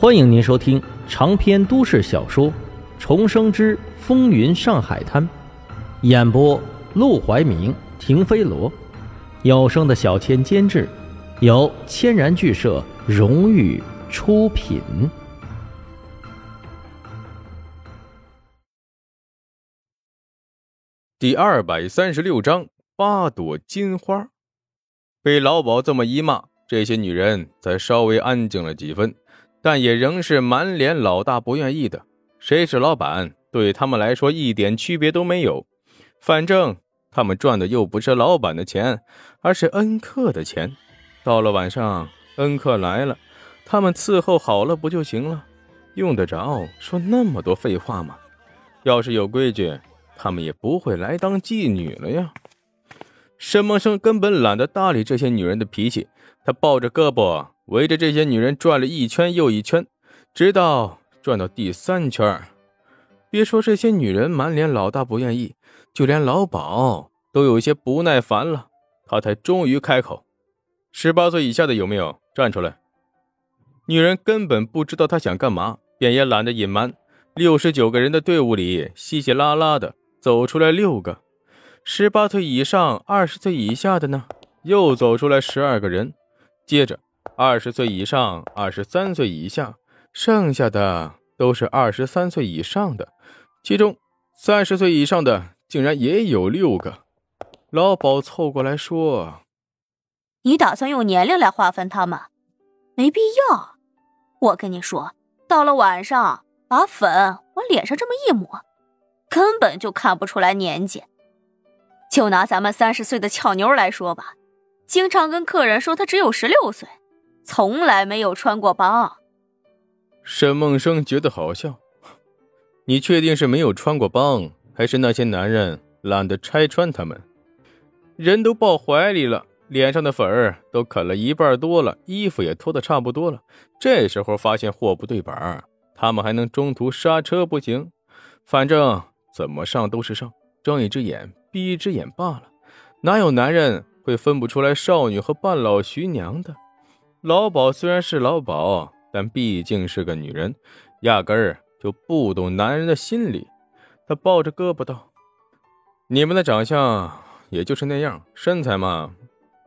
欢迎您收听长篇都市小说《重生之风云上海滩》，演播：陆怀明、停飞罗，有声的小千监制，由千然剧社荣誉出品。第二百三十六章八朵金花。被老鸨这么一骂，这些女人才稍微安静了几分。但也仍是满脸老大不愿意的。谁是老板，对他们来说一点区别都没有。反正他们赚的又不是老板的钱，而是恩客的钱。到了晚上，恩客来了，他们伺候好了不就行了？用得着说那么多废话吗？要是有规矩，他们也不会来当妓女了呀。沈梦生根本懒得搭理这些女人的脾气，他抱着胳膊。围着这些女人转了一圈又一圈，直到转到第三圈。别说这些女人满脸老大不愿意，就连老鸨都有些不耐烦了。他才终于开口：“十八岁以下的有没有？站出来！”女人根本不知道他想干嘛，便也懒得隐瞒。六十九个人的队伍里，稀稀拉拉的走出来六个。十八岁以上、二十岁以下的呢？又走出来十二个人。接着。二十岁以上、二十三岁以下，剩下的都是二十三岁以上的，其中三十岁以上的竟然也有六个。老鸨凑过来说：“你打算用年龄来划分他们？没必要。我跟你说，到了晚上，把粉往脸上这么一抹，根本就看不出来年纪。就拿咱们三十岁的俏妞来说吧，经常跟客人说她只有十六岁。”从来没有穿过帮。沈梦生觉得好笑。你确定是没有穿过帮，还是那些男人懒得拆穿他们？人都抱怀里了，脸上的粉儿都啃了一半多了，衣服也脱得差不多了。这时候发现货不对板，他们还能中途刹车不行？反正怎么上都是上，睁一只眼闭一只眼罢了。哪有男人会分不出来少女和半老徐娘的？老鸨虽然是老鸨，但毕竟是个女人，压根儿就不懂男人的心理。他抱着胳膊道：“你们的长相也就是那样，身材嘛，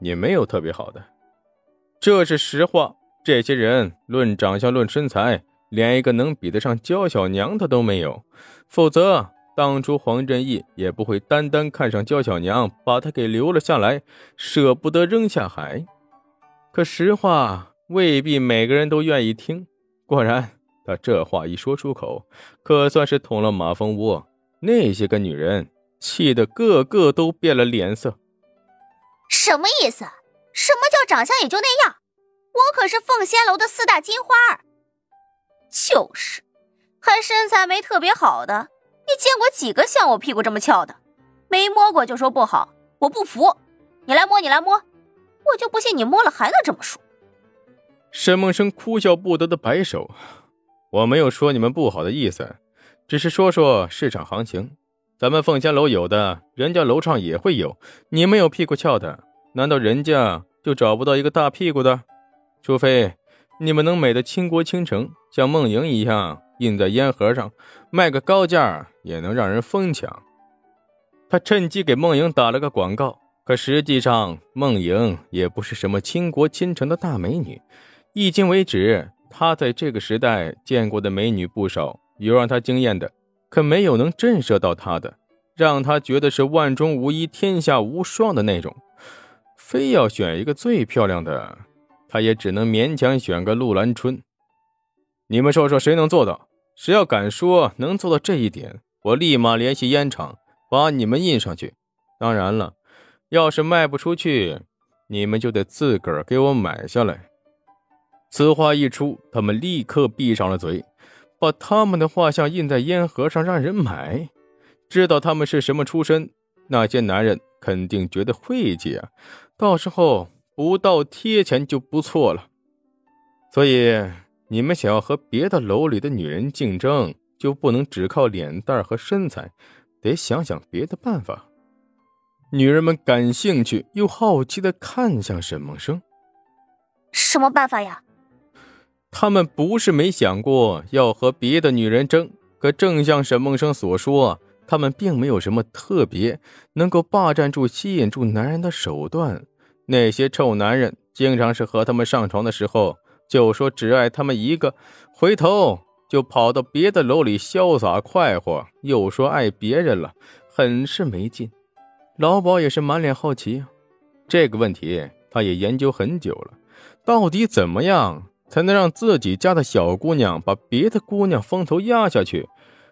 也没有特别好的。这是实话。这些人论长相、论身材，连一个能比得上娇小娘的都没有。否则，当初黄振义也不会单单看上娇小娘，把她给留了下来，舍不得扔下海。”可实话未必每个人都愿意听。果然，他这话一说出口，可算是捅了马蜂窝。那些个女人气得个个都变了脸色。什么意思？什么叫长相也就那样？我可是凤仙楼的四大金花儿。就是，还身材没特别好的。你见过几个像我屁股这么翘的？没摸过就说不好，我不服。你来摸，你来摸。我就不信你摸了还能这么说。沈梦生哭笑不得的摆手：“我没有说你们不好的意思，只是说说市场行情。咱们凤仙楼有的，人家楼上也会有。你们有屁股翘的，难道人家就找不到一个大屁股的？除非你们能美的倾国倾城，像梦莹一样印在烟盒上，卖个高价也能让人疯抢。”他趁机给梦莹打了个广告。可实际上，梦莹也不是什么倾国倾城的大美女。迄今为止，她在这个时代见过的美女不少，有让她惊艳的，可没有能震慑到她的，让她觉得是万中无一、天下无双的那种。非要选一个最漂亮的，她也只能勉强选个陆兰春。你们说说，谁能做到？谁要敢说能做到这一点，我立马联系烟厂，把你们印上去。当然了。要是卖不出去，你们就得自个儿给我买下来。此话一出，他们立刻闭上了嘴，把他们的画像印在烟盒上，让人买。知道他们是什么出身，那些男人肯定觉得晦气啊！到时候不倒贴钱就不错了。所以，你们想要和别的楼里的女人竞争，就不能只靠脸蛋和身材，得想想别的办法。女人们感兴趣又好奇的看向沈梦生。什么办法呀？他们不是没想过要和别的女人争，可正像沈梦生所说，他们并没有什么特别能够霸占住、吸引住男人的手段。那些臭男人经常是和他们上床的时候，就说只爱他们一个，回头就跑到别的楼里潇洒快活，又说爱别人了，很是没劲。老鸨也是满脸好奇，这个问题他也研究很久了，到底怎么样？才能让自己家的小姑娘把别的姑娘风头压下去，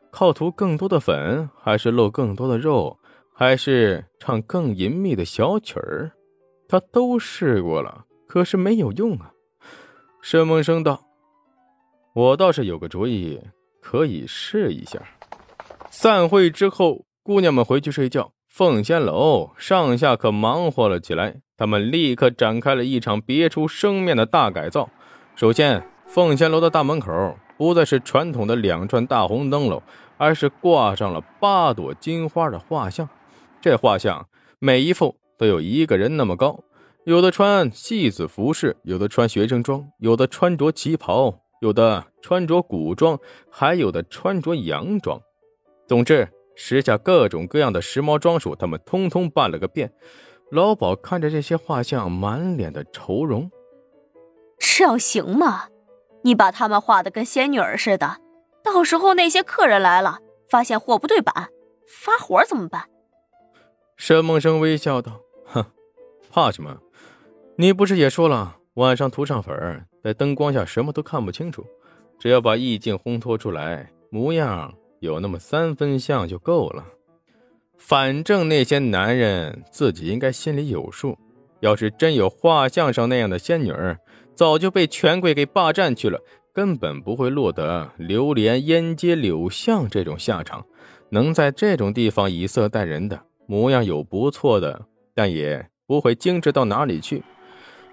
靠涂更多的粉，还是露更多的肉，还是唱更隐秘的小曲儿？他都试过了，可是没有用啊。沈梦生道：“我倒是有个主意，可以试一下。”散会之后，姑娘们回去睡觉，凤仙楼上下可忙活了起来。他们立刻展开了一场别出生面的大改造。首先，凤仙楼的大门口不再是传统的两串大红灯笼，而是挂上了八朵金花的画像。这画像每一幅都有一个人那么高，有的穿戏子服饰，有的穿学生装，有的穿着旗袍，有的穿着古装，还有的穿着洋装。总之，时下各种各样的时髦装束，他们通通办了个遍。老鸨看着这些画像，满脸的愁容。这样行吗？你把他们画的跟仙女儿似的，到时候那些客人来了，发现货不对版，发火怎么办？沈梦生微笑道：“哼，怕什么？你不是也说了，晚上涂上粉，在灯光下什么都看不清楚，只要把意境烘托出来，模样有那么三分像就够了。反正那些男人自己应该心里有数，要是真有画像上那样的仙女儿。”早就被权贵给霸占去了，根本不会落得榴莲烟街柳巷这种下场。能在这种地方以色待人的模样有不错的，但也不会精致到哪里去。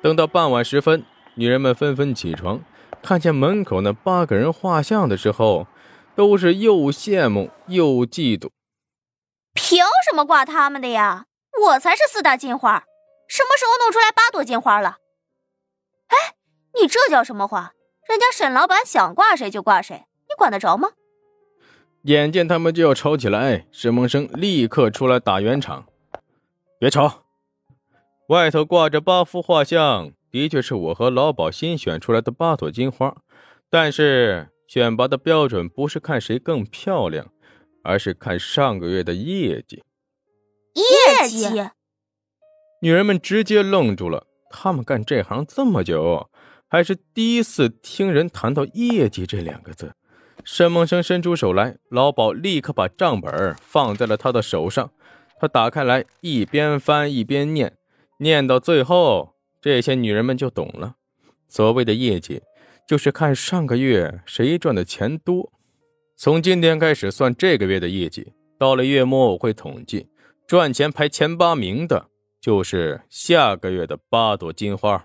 等到傍晚时分，女人们纷纷起床，看见门口那八个人画像的时候，都是又羡慕又嫉妒。凭什么挂他们的呀？我才是四大金花，什么时候弄出来八朵金花了？哎。你这叫什么话？人家沈老板想挂谁就挂谁，你管得着吗？眼见他们就要吵起来，沈梦生立刻出来打圆场：“别吵！外头挂着八幅画像，的确是我和老鸨新选出来的八朵金花，但是选拔的标准不是看谁更漂亮，而是看上个月的业绩。业绩？女人们直接愣住了。她们干这行这么久。还是第一次听人谈到业绩这两个字。沈梦生伸出手来，老鸨立刻把账本放在了他的手上。他打开来，一边翻一边念，念到最后，这些女人们就懂了。所谓的业绩，就是看上个月谁赚的钱多。从今天开始算这个月的业绩，到了月末我会统计，赚钱排前八名的，就是下个月的八朵金花。